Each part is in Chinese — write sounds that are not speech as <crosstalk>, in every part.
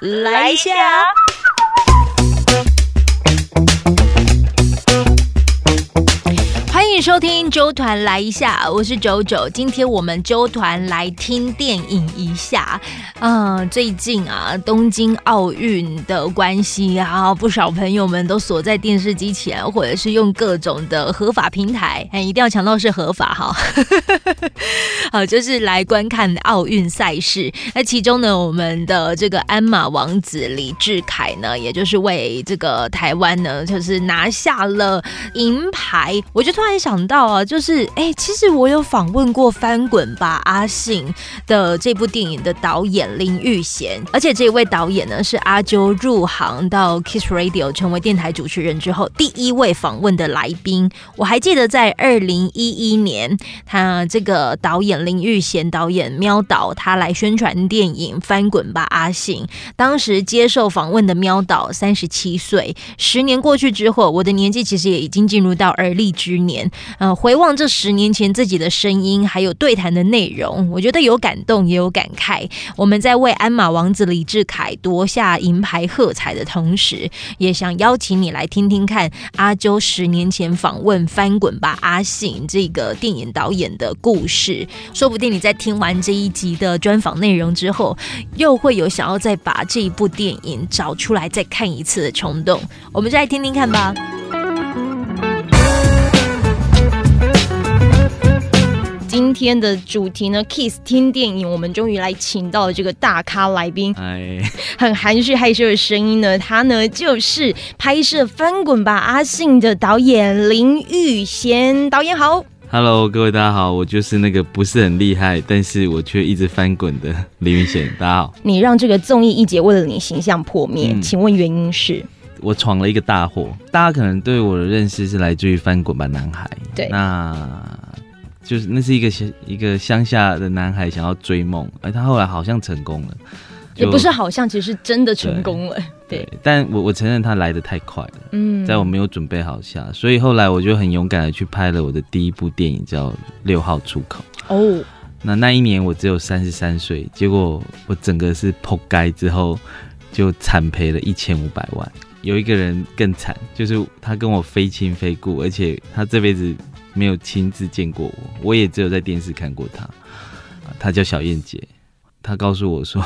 来一下。收听周团来一下，我是九九。今天我们周团来听电影一下。嗯，最近啊，东京奥运的关系啊，不少朋友们都锁在电视机前，或者是用各种的合法平台，哎，一定要强调是合法哈。<laughs> 好，就是来观看奥运赛事。那其中呢，我们的这个鞍马王子李志凯呢，也就是为这个台湾呢，就是拿下了银牌。我就突然想想到啊，就是哎，其实我有访问过《翻滚吧，阿信》的这部电影的导演。林玉贤，而且这一位导演呢，是阿啾入行到 Kiss Radio 成为电台主持人之后第一位访问的来宾。我还记得在二零一一年，他这个导演林玉贤导演喵导他来宣传电影《翻滚吧，阿信》。当时接受访问的喵导三十七岁，十年过去之后，我的年纪其实也已经进入到而立之年。呃，回望这十年前自己的声音，还有对谈的内容，我觉得有感动，也有感慨。我们。在为鞍马王子李志凯夺下银牌喝彩的同时，也想邀请你来听听看阿啾十年前访问《翻滚吧，阿信》这个电影导演的故事。说不定你在听完这一集的专访内容之后，又会有想要再把这一部电影找出来再看一次的冲动。我们就来听听看吧。今天的主题呢，Kiss 听电影，我们终于来请到了这个大咖来宾，哎，很含蓄害羞的声音呢，他呢就是拍摄《翻滚吧，阿信》的导演林玉贤导演好，Hello，各位大家好，我就是那个不是很厉害，但是我却一直翻滚的林玉贤，大家好。你让这个综艺一姐为了你形象破灭，请问原因是？我闯了一个大祸，大家可能对我的认识是来自于《翻滚吧，男孩》，对，那。就是那是一个乡一个乡下的男孩想要追梦，而他后来好像成功了，也不是好像，其实真的成功了。对，但我我承认他来的太快了，嗯，在我没有准备好下，所以后来我就很勇敢的去拍了我的第一部电影，叫《六号出口》。哦，那那一年我只有三十三岁，结果我整个是扑街之后就惨赔了一千五百万。有一个人更惨，就是他跟我非亲非故，而且他这辈子。没有亲自见过我，我也只有在电视看过他。他叫小燕姐，他告诉我说，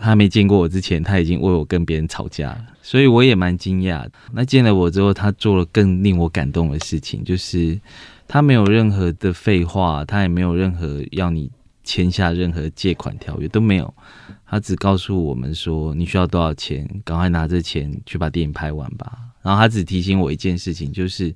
他没见过我之前，他已经为我跟别人吵架了，所以我也蛮惊讶。那见了我之后，他做了更令我感动的事情，就是他没有任何的废话，他也没有任何要你签下任何借款条约都没有，他只告诉我们说，你需要多少钱，赶快拿着钱去把电影拍完吧。然后他只提醒我一件事情，就是。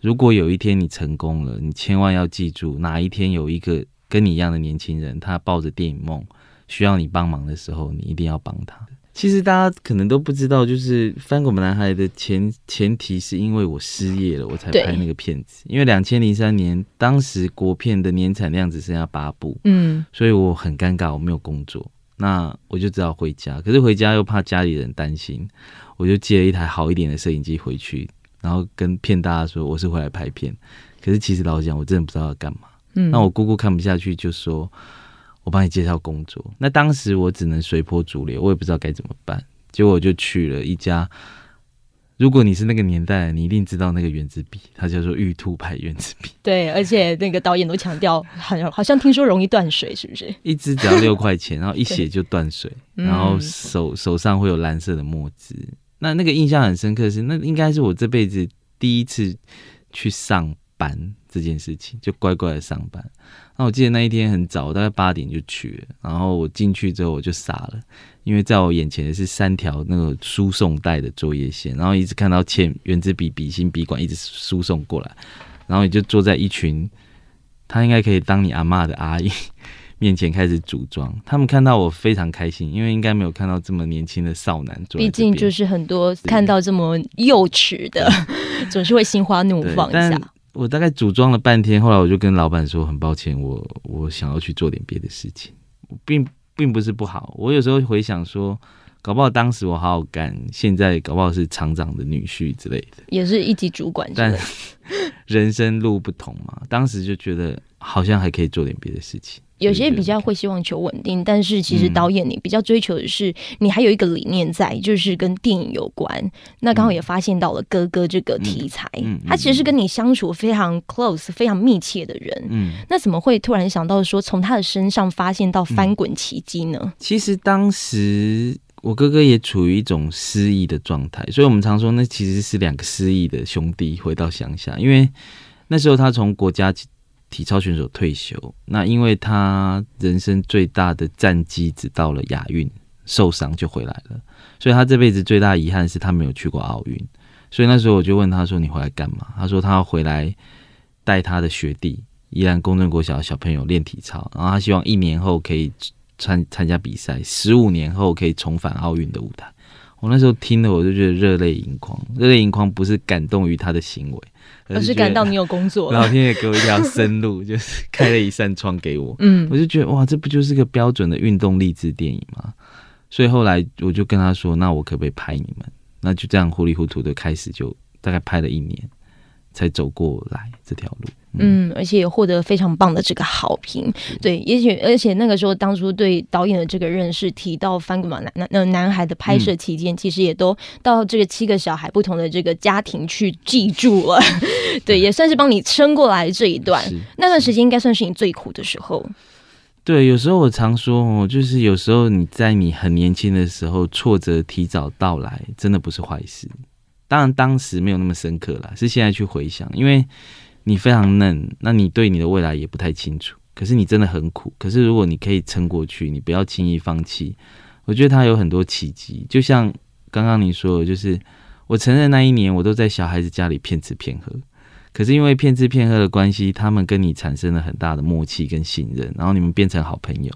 如果有一天你成功了，你千万要记住，哪一天有一个跟你一样的年轻人，他抱着电影梦需要你帮忙的时候，你一定要帮他。其实大家可能都不知道，就是《翻滚吧，男孩》的前前提是因为我失业了，我才拍那个片子。因为两千零三年，当时国片的年产量只剩下八部，嗯，所以我很尴尬，我没有工作，那我就只好回家。可是回家又怕家里人担心，我就借了一台好一点的摄影机回去。然后跟骗大家说我是回来拍片，可是其实老实讲，我真的不知道要干嘛。嗯，那我姑姑看不下去，就说我帮你介绍工作。那当时我只能随波逐流，我也不知道该怎么办。结果我就去了一家，如果你是那个年代，你一定知道那个原子笔，它叫做玉兔牌原子笔。对，而且那个导演都强调，很好像听说容易断水，是不是？一支只要六块钱，然后一写就断水，然后手手上会有蓝色的墨汁。那那个印象很深刻是，那应该是我这辈子第一次去上班这件事情，就乖乖的上班。那我记得那一天很早，大概八点就去了。然后我进去之后我就傻了，因为在我眼前的是三条那个输送带的作业线，然后一直看到铅、圆珠笔、笔芯、笔管一直输送过来，然后你就坐在一群，他应该可以当你阿妈的阿姨。面前开始组装，他们看到我非常开心，因为应该没有看到这么年轻的少男。毕竟就是很多看到这么幼稚的，<laughs> 总是会心花怒放一下。我大概组装了半天，后来我就跟老板说，很抱歉，我我想要去做点别的事情，并并不是不好。我有时候回想说，搞不好当时我好好干，现在搞不好是厂长的女婿之类的，也是一级主管。但 <laughs> 人生路不同嘛，当时就觉得好像还可以做点别的事情。有些比较会希望求稳定，但是其实导演你比较追求的是，你还有一个理念在，就是跟电影有关。那刚好也发现到了哥哥这个题材，他其实是跟你相处非常 close、非常密切的人。嗯，那怎么会突然想到说从他的身上发现到翻滚奇迹呢？其实当时我哥哥也处于一种失忆的状态，所以我们常说那其实是两个失忆的兄弟回到乡下，因为那时候他从国家。体操选手退休，那因为他人生最大的战绩只到了亚运，受伤就回来了，所以他这辈子最大遗憾是他没有去过奥运。所以那时候我就问他说：“你回来干嘛？”他说：“他要回来带他的学弟，宜兰公正国小的小朋友练体操，然后他希望一年后可以参参加比赛，十五年后可以重返奥运的舞台。”我那时候听了，我就觉得热泪盈眶。热泪盈眶不是感动于他的行为。而是感到你有工作，老天爷给我一条生路，<laughs> 就是开了一扇窗给我。嗯，我就觉得哇，这不就是个标准的运动励志电影吗？所以后来我就跟他说，那我可不可以拍你们？那就这样糊里糊涂的开始，就大概拍了一年，才走过来这条路。嗯，而且也获得非常棒的这个好评。对，也许而且那个时候当初对导演的这个认识，提到翻滚吧男男那男孩的拍摄期间，其实也都到这个七个小孩不同的这个家庭去记住了。<laughs> 对，也算是帮你撑过来这一段。那段时间应该算是你最苦的时候。对，有时候我常说哦，就是有时候你在你很年轻的时候，挫折提早到来，真的不是坏事。当然当时没有那么深刻了，是现在去回想，因为。你非常嫩，那你对你的未来也不太清楚。可是你真的很苦。可是如果你可以撑过去，你不要轻易放弃。我觉得他有很多奇迹，就像刚刚你说的，就是我承认那一年我都在小孩子家里骗吃骗喝。可是因为骗吃骗喝的关系，他们跟你产生了很大的默契跟信任，然后你们变成好朋友，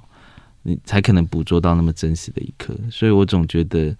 你才可能捕捉到那么真实的一刻。所以我总觉得。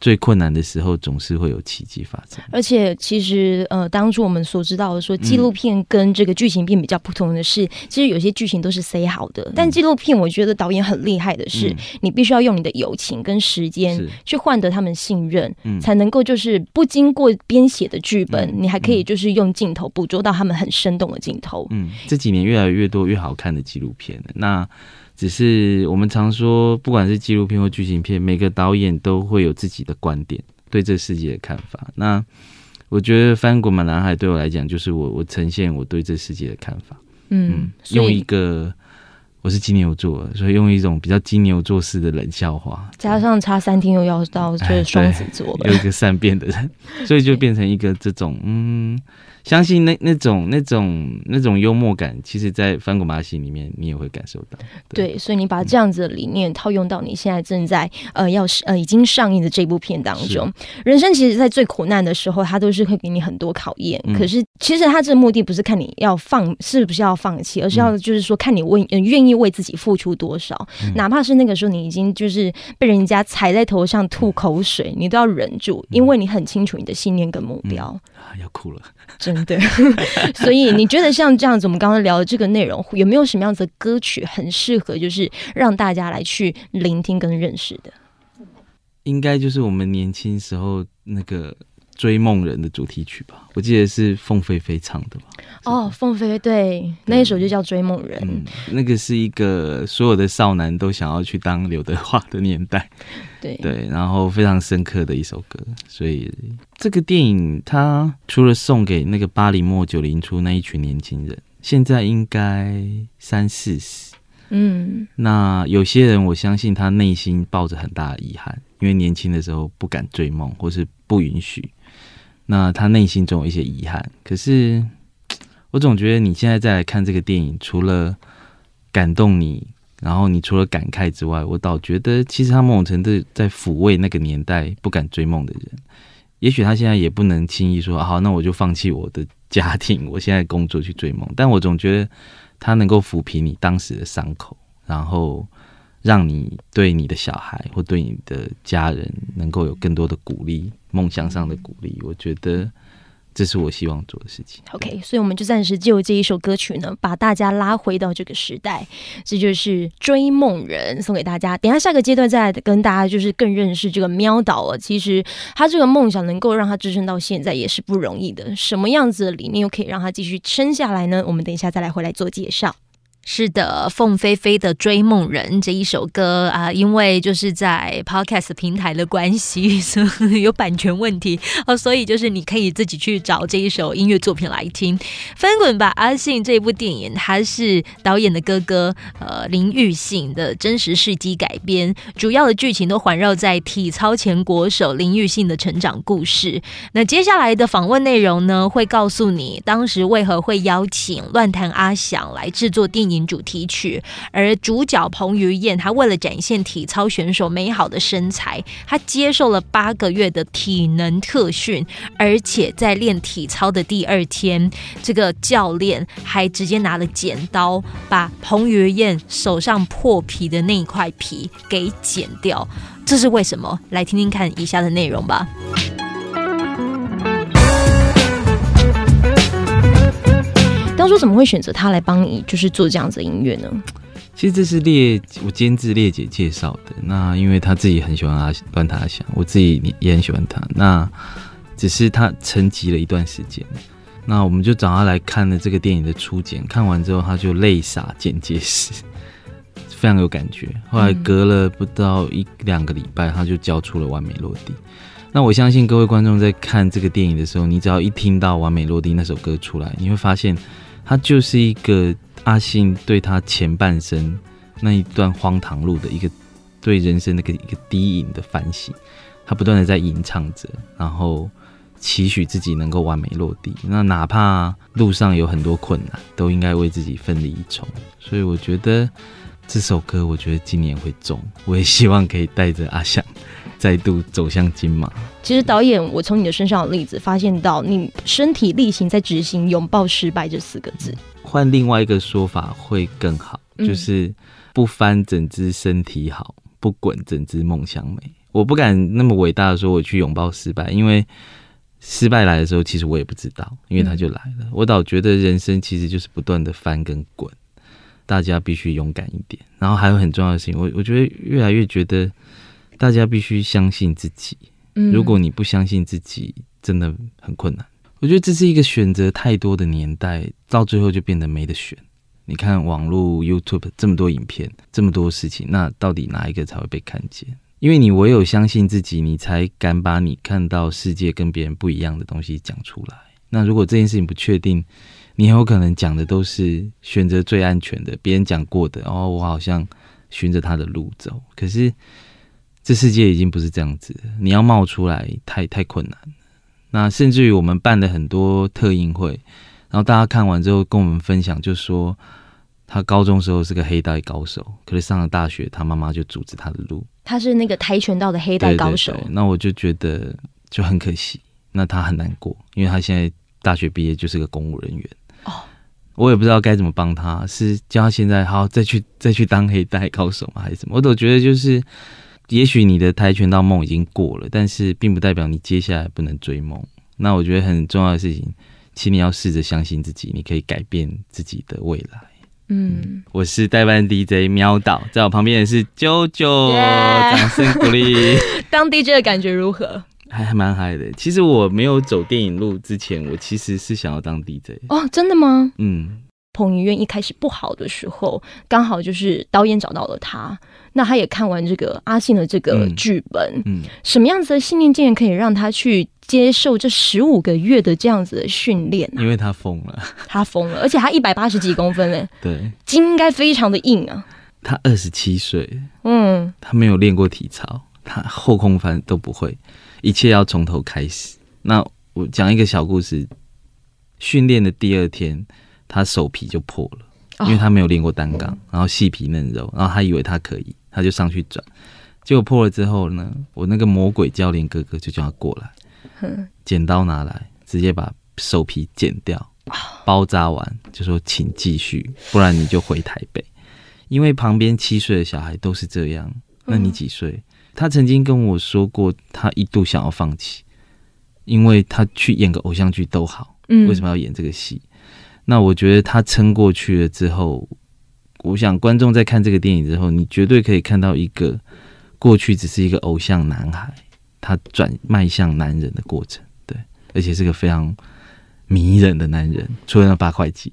最困难的时候，总是会有奇迹发生。而且，其实呃，当初我们所知道的说，纪录片跟这个剧情片比较不同的是，其实有些剧情都是塞好的。但纪录片，我觉得导演很厉害的是，你必须要用你的友情跟时间去换得他们信任，才能够就是不经过编写的剧本，你还可以就是用镜头捕捉到他们很生动的镜头。嗯，这几年越来越多越好看的纪录片那。只是我们常说，不管是纪录片或剧情片，每个导演都会有自己的观点，对这世界的看法。那我觉得《翻滚吧，男孩》对我来讲，就是我我呈现我对这世界的看法。嗯，用一个我是金牛座，所以用一种比较金牛座式的冷笑话，加上差三天又要到就是双子座，有一个善变的人，所以就变成一个这种嗯。相信那那种那种那种幽默感，其实，在翻滚马戏里面，你也会感受到。对，所以你把这样子的理念套用到你现在正在呃要呃已经上映的这部片当中。人生其实，在最苦难的时候，它都是会给你很多考验。可是，其实它这个目的不是看你要放是不是要放弃，而是要就是说看你为愿意为自己付出多少。哪怕是那个时候你已经就是被人家踩在头上吐口水，你都要忍住，因为你很清楚你的信念跟目标。啊，要哭了。真的，<laughs> 所以你觉得像这样子，我们刚刚聊的这个内容，有没有什么样子的歌曲很适合，就是让大家来去聆听跟认识的？应该就是我们年轻时候那个。追梦人的主题曲吧，我记得是凤飞飞唱的吧？哦，凤飞飞对，那一首就叫《追梦人》。嗯，那个是一个所有的少男都想要去当刘德华的年代。<laughs> 对对，然后非常深刻的一首歌。所以这个电影它除了送给那个八零末九零初那一群年轻人，现在应该三四十。嗯，那有些人我相信他内心抱着很大的遗憾，因为年轻的时候不敢追梦，或是不允许。那他内心总有一些遗憾，可是 <tsk> 我总觉得你现在再来看这个电影，除了感动你，然后你除了感慨之外，我倒觉得其实他某种程度在抚慰那个年代不敢追梦的人。也许他现在也不能轻易说好，那我就放弃我的家庭，我现在工作去追梦。但我总觉得他能够抚平你当时的伤口，然后。让你对你的小孩或对你的家人能够有更多的鼓励，梦想上的鼓励，我觉得这是我希望做的事情。OK，所以我们就暂时就这一首歌曲呢，把大家拉回到这个时代，这就是《追梦人》送给大家。等下下个阶段再跟大家就是更认识这个喵导了。其实他这个梦想能够让他支撑到现在也是不容易的。什么样子的理念又可以让他继续撑下来呢？我们等一下再来回来做介绍。是的，凤飞飞的《追梦人》这一首歌啊，因为就是在 Podcast 平台的关系 <laughs> 所，有版权问题哦，所以就是你可以自己去找这一首音乐作品来听。《翻滚吧，阿信》这部电影，它是导演的哥哥呃林玉信的真实事迹改编，主要的剧情都环绕在体操前国手林玉信的成长故事。那接下来的访问内容呢，会告诉你当时为何会邀请乱弹阿翔来制作电影。主题曲，而主角彭于晏，他为了展现体操选手美好的身材，他接受了八个月的体能特训，而且在练体操的第二天，这个教练还直接拿了剪刀，把彭于晏手上破皮的那一块皮给剪掉。这是为什么？来听听看以下的内容吧。当初怎么会选择他来帮你，就是做这样子的音乐呢？其实这是列我监制列姐介绍的。那因为他自己很喜欢阿段他想，我自己也很喜欢他。那只是他沉寂了一段时间。那我们就找他来看了这个电影的初剪，看完之后他就泪洒剪接室，<laughs> 非常有感觉。后来隔了不到一两个礼拜，他就交出了完美落地。那我相信各位观众在看这个电影的时候，你只要一听到完美落地那首歌出来，你会发现。他就是一个阿信对他前半生那一段荒唐路的一个对人生那个一个低吟的反省，他不断的在吟唱着，然后期许自己能够完美落地。那哪怕路上有很多困难，都应该为自己奋力一冲。所以我觉得这首歌，我觉得今年会中。我也希望可以带着阿翔。再度走向金马。其实导演，我从你的身上的例子发现到，你身体力行在执行“拥抱失败”这四个字。换另外一个说法会更好，就是不翻整只身体好，不滚整只梦想美。我不敢那么伟大的说我去拥抱失败，因为失败来的时候，其实我也不知道，因为它就来了。我倒觉得人生其实就是不断的翻跟滚，大家必须勇敢一点。然后还有很重要的事情，我我觉得越来越觉得。大家必须相信自己。嗯如果你不相信自己，真的很困难。我觉得这是一个选择太多的年代，到最后就变得没得选。你看网络 YouTube 这么多影片，这么多事情，那到底哪一个才会被看见？因为你唯有相信自己，你才敢把你看到世界跟别人不一样的东西讲出来。那如果这件事情不确定，你很有可能讲的都是选择最安全的，别人讲过的，哦，我好像循着他的路走。可是。这世界已经不是这样子，你要冒出来太太困难。那甚至于我们办的很多特映会，然后大家看完之后跟我们分享，就说他高中时候是个黑带高手，可是上了大学，他妈妈就阻止他的路。他是那个跆拳道的黑带高手。那我就觉得就很可惜，那他很难过，因为他现在大学毕业就是个公务人员。哦，我也不知道该怎么帮他，是叫他现在好再去再去当黑带高手吗，还是什么？我都觉得就是。也许你的跆拳道梦已经过了，但是并不代表你接下来不能追梦。那我觉得很重要的事情，请你要试着相信自己，你可以改变自己的未来。嗯，我是代班 DJ 喵导，在我旁边的是啾啾，掌声鼓励。<laughs> 当 DJ 的感觉如何？还还蛮嗨的。其实我没有走电影路之前，我其实是想要当 DJ。哦，真的吗？嗯。彭于晏一开始不好的时候，刚好就是导演找到了他，那他也看完这个阿信的这个剧本，嗯，什么样子的信念竟然可以让他去接受这十五个月的这样子的训练？因为他疯了，他疯了，而且他一百八十几公分嘞，对，<laughs> 筋应该非常的硬啊。他二十七岁，嗯，他没有练过体操，他后空翻都不会，一切要从头开始。那我讲一个小故事，训练的第二天。他手皮就破了，因为他没有练过单杠，然后细皮嫩肉，然后他以为他可以，他就上去转，结果破了之后呢，我那个魔鬼教练哥哥就叫他过来，剪刀拿来，直接把手皮剪掉，包扎完就说请继续，不然你就回台北。因为旁边七岁的小孩都是这样，那你几岁？他曾经跟我说过，他一度想要放弃，因为他去演个偶像剧都好，嗯为什么要演这个戏？那我觉得他撑过去了之后，我想观众在看这个电影之后，你绝对可以看到一个过去只是一个偶像男孩，他转迈向男人的过程，对，而且是个非常迷人的男人，除了那八块肌，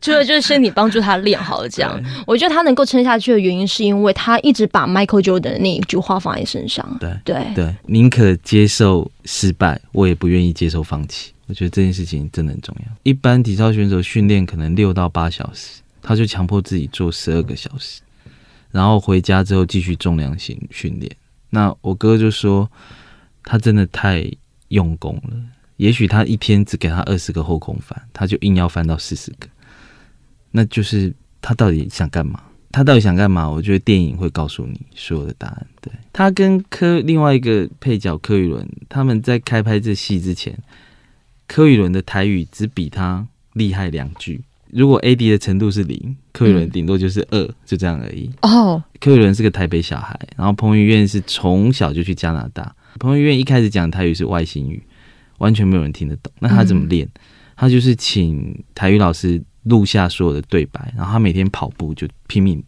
除 <laughs> 了就是身体帮助他练好了这样。我觉得他能够撑下去的原因，是因为他一直把 Michael Jordan 的那一句话放在身上。对对对，宁可接受失败，我也不愿意接受放弃。我觉得这件事情真的很重要。一般体操选手训练可能六到八小时，他就强迫自己做十二个小时，然后回家之后继续重量型训练。那我哥就说，他真的太用功了。也许他一天只给他二十个后空翻，他就硬要翻到四十个，那就是他到底想干嘛？他到底想干嘛？我觉得电影会告诉你所有的答案。对他跟柯另外一个配角柯宇伦，他们在开拍这戏之前，柯宇伦的台语只比他厉害两句。如果 A D 的程度是零，柯宇伦顶多就是二，就这样而已。哦，柯宇伦是个台北小孩，然后彭于晏是从小就去加拿大。彭于晏一开始讲台语是外星语。完全没有人听得懂，那他怎么练？他就是请台语老师录下所有的对白，然后他每天跑步就拼命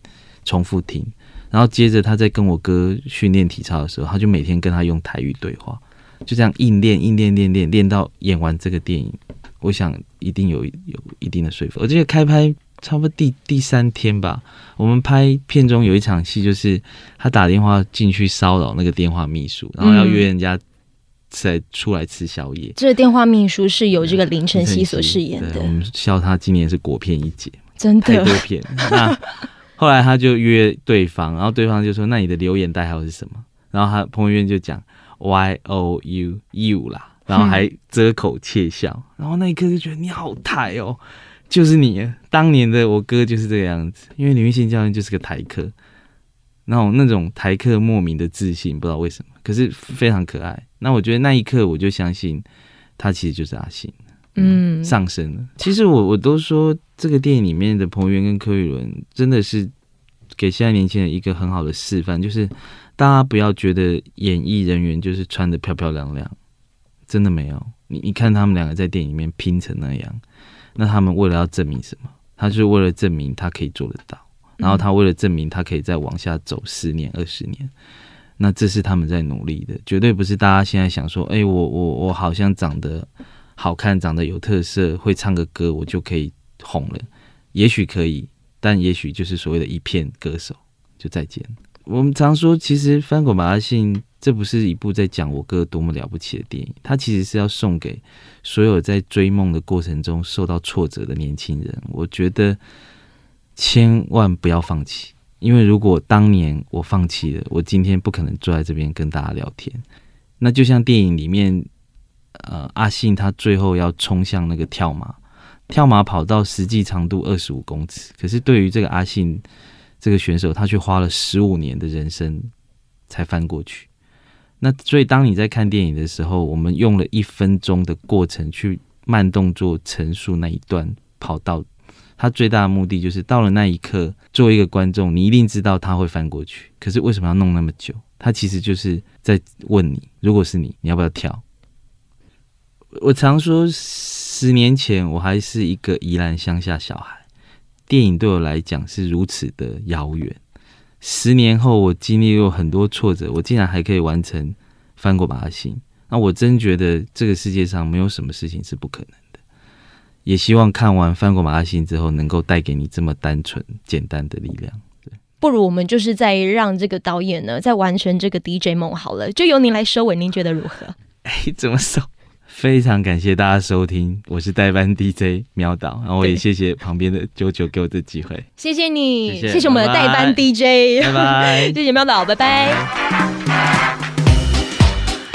重复听，然后接着他在跟我哥训练体操的时候，他就每天跟他用台语对话，就这样硬练、硬练、练练练到演完这个电影，我想一定有有一定的说服。而且开拍差不多第第三天吧，我们拍片中有一场戏，就是他打电话进去骚扰那个电话秘书，然后要约人家。在出来吃宵夜。这个电话秘书是由这个林晨曦所饰演的。我们笑他今年是国片一姐，真的太多片。<laughs> 那后来他就约对方，然后对方就说：“那你的留言代号是什么？”然后他彭于晏就讲 “Y O U U” 啦，然后还遮口窃笑。然后那一刻就觉得你好台哦，就是你当年的我哥就是这个样子。因为李玉信教练就是个台客，然后那种台客莫名的自信，不知道为什么，可是非常可爱。那我觉得那一刻我就相信，他其实就是阿信，嗯，上升了。其实我我都说，这个电影里面的彭于晏跟柯宇伦真的是给现在年轻人一个很好的示范，就是大家不要觉得演艺人员就是穿的漂漂亮亮，真的没有。你你看他们两个在电影里面拼成那样，那他们为了要证明什么？他就是为了证明他可以做得到，然后他为了证明他可以再往下走十年、二十年。那这是他们在努力的，绝对不是大家现在想说，哎，我我我好像长得好看，长得有特色，会唱个歌，我就可以红了。也许可以，但也许就是所谓的一片歌手，就再见。我们常说，其实《翻滚吧，阿信》这不是一部在讲我哥多么了不起的电影，它其实是要送给所有在追梦的过程中受到挫折的年轻人。我觉得千万不要放弃。因为如果当年我放弃了，我今天不可能坐在这边跟大家聊天。那就像电影里面，呃，阿信他最后要冲向那个跳马，跳马跑到实际长度二十五公尺，可是对于这个阿信这个选手，他却花了十五年的人生才翻过去。那所以当你在看电影的时候，我们用了一分钟的过程去慢动作陈述那一段跑道。他最大的目的就是到了那一刻，作为一个观众，你一定知道他会翻过去。可是为什么要弄那么久？他其实就是在问你：如果是你，你要不要跳？我常说，十年前我还是一个宜兰乡下小孩，电影对我来讲是如此的遥远。十年后，我经历过很多挫折，我竟然还可以完成翻过马星。那我真觉得这个世界上没有什么事情是不可能。也希望看完《翻过马拉星》之后，能够带给你这么单纯、简单的力量。不如我们就是在让这个导演呢，在完成这个 DJ 梦好了，就由您来收尾，您觉得如何？<laughs> 哎，怎么收？非常感谢大家收听，我是代班 DJ 喵导，然后我也谢谢旁边的九九给我的机会。谢谢你，谢谢我们的代班 DJ，拜拜，<laughs> 谢谢喵导，拜拜。